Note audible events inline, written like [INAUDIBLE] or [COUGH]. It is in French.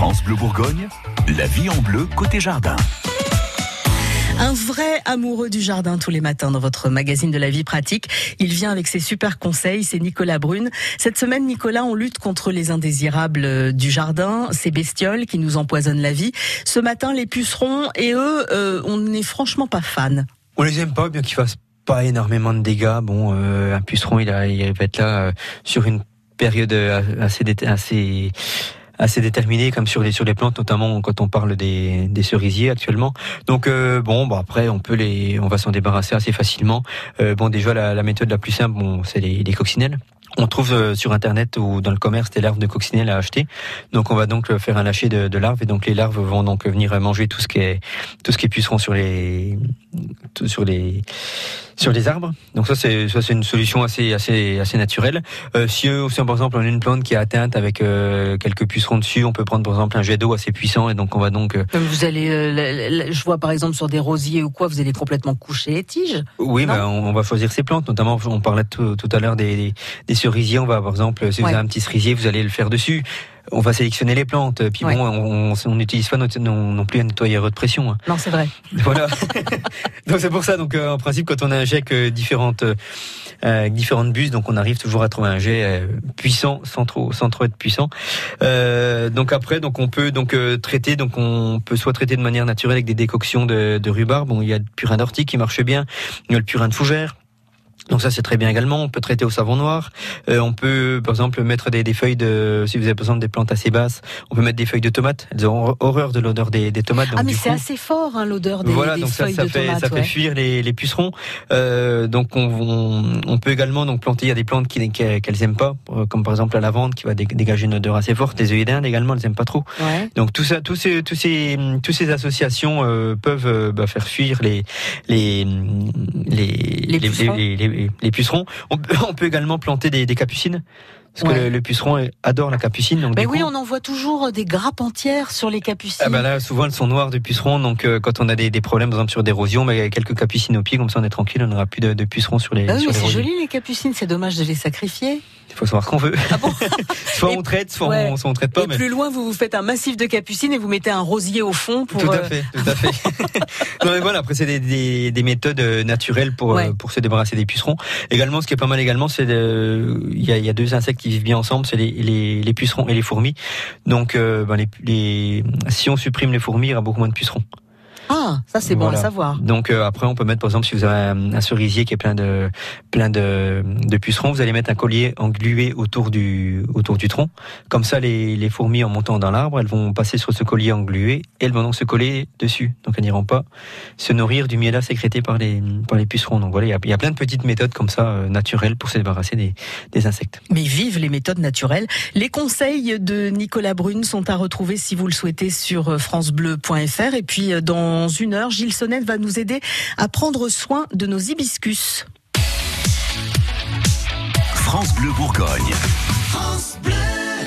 France Bleu Bourgogne, la vie en bleu côté jardin. Un vrai amoureux du jardin tous les matins dans votre magazine de la vie pratique. Il vient avec ses super conseils, c'est Nicolas Brune. Cette semaine, Nicolas, on lutte contre les indésirables du jardin, ces bestioles qui nous empoisonnent la vie. Ce matin, les pucerons et eux, euh, on n'est franchement pas fans. On les aime pas, bien qu'ils fassent pas énormément de dégâts. Bon, euh, un puceron, il, a, il va être là euh, sur une période assez, assez assez déterminé comme sur les sur les plantes notamment quand on parle des, des cerisiers actuellement. Donc euh, bon bah après on peut les on va s'en débarrasser assez facilement. Euh, bon déjà la, la, méthode la plus simple bon c'est les, les coccinelles. On trouve euh, sur internet ou dans le commerce des larves de coccinelles à acheter. Donc on va donc faire un lâcher de, de, larves. Et donc les larves vont donc venir manger tout ce qui est tout ce qui est sur les sur les sur les arbres. Donc ça c'est ça c'est une solution assez assez assez naturelle. Euh, si aussi par exemple on a une plante qui est atteinte avec euh, quelques pucerons dessus, on peut prendre par exemple un jet d'eau assez puissant et donc on va donc. Euh, vous allez, euh, je vois par exemple sur des rosiers ou quoi, vous allez complètement coucher les tiges. Oui, ben, on, va choisir ces plantes. Notamment, on parlait tout, tout à l'heure des, des, des, cerisiers. On va par exemple, si vous avez un petit cerisier, vous allez le faire dessus on va sélectionner les plantes. Puis bon, on n'utilise pas non, non, plus un nettoyeur de pression. Hein. Non, c'est vrai. Voilà. [LAUGHS] donc c'est pour ça. Donc euh, en principe, quand on injecte euh, différentes euh, différentes bus, donc on arrive toujours à trouver un jet euh, puissant sans trop sans trop être puissant. donc après, donc on peut donc traiter. Donc on peut soit traiter de manière naturelle avec des décoctions de, de rhubarbe. Bon, il y a le purin d'ortie qui marche bien. Il y a le purin de fougère. Donc ça c'est très bien également. On peut traiter au savon noir. Euh, on peut par exemple mettre des, des, feuilles de, si vous avez besoin des plantes assez basses, on peut mettre des feuilles de tomates. Elles ont horreur de l'odeur des, des, tomates. ah mais c'est assez fort hein, l'odeur des, voilà, des donc feuilles ça, ça de fait, tomates. Ça fait fuir les, les pucerons. Euh, donc on, on, on, peut également donc planter. Il y a des plantes qui qu'elles aiment pas, euh, comme par exemple la lavande qui va dégager une odeur assez forte. Les œillets d'Inde également, elles aiment pas trop. Ouais. Donc tout ça, tous ces, tous ces, tous ces associations euh, peuvent euh, bah, faire fuir les les les les, les. Les, pucerons. [LAUGHS] On, peut également planter des capucines? Parce Ouais. que le, le puceron adore la capucine. Donc Ben oui, coup, on en voit toujours des grappes entières sur les capucines. ah bah là, souvent elles sont noires de pucerons. Donc euh, quand on a des, des problèmes, par exemple sur d'érosion, mais il y a quelques capucines au pied, comme ça on est tranquille, on n'aura plus de, de pucerons sur les. Ah oui, c'est joli les capucines, c'est dommage de les sacrifier. Il faut savoir ce qu'on veut. Ah bon [LAUGHS] soit Et- on traite, soit, ouais. on, soit on traite pas. Et mais... plus loin, vous vous faites un massif de capucines et vous mettez un rosier au fond pour. Tout à euh, fait, tout à fait. [LAUGHS] non mais voilà, après c'est des, des, des méthodes euh, naturelles pour Ouais. euh, pour se débarrasser des pucerons. Également, ce qui est pas mal également, c'est de- il y a, il y a deux insectes qui vivent bien ensemble, c'est les, pucerons et les fourmis. Donc, euh, ben, si on supprime les fourmis, il y aura beaucoup moins de pucerons. Ah, ça c'est bon à savoir. Donc euh, après, on peut mettre par exemple si vous avez un, un cerisier qui est plein de plein de, de pucerons, vous allez mettre un collier englué autour du autour du tronc. Comme ça, les, les fourmis en montant dans l'arbre, elles vont passer sur ce collier englué et elles vont donc se coller dessus. Donc elles n'iront pas se nourrir du miel sécrété par les par les pucerons. Donc voilà, il y a, il y a plein de petites méthodes comme ça euh, naturelles pour se débarrasser des, des insectes. Mais vive les méthodes naturelles. Les conseils de Nicolas Brune sont à retrouver si vous le souhaitez sur euh, francebleu.fr. Et puis dans une heure, Gilles Sonnette va nous aider à prendre soin de nos hibiscus. France Bleu Bourgogne. France Bleu.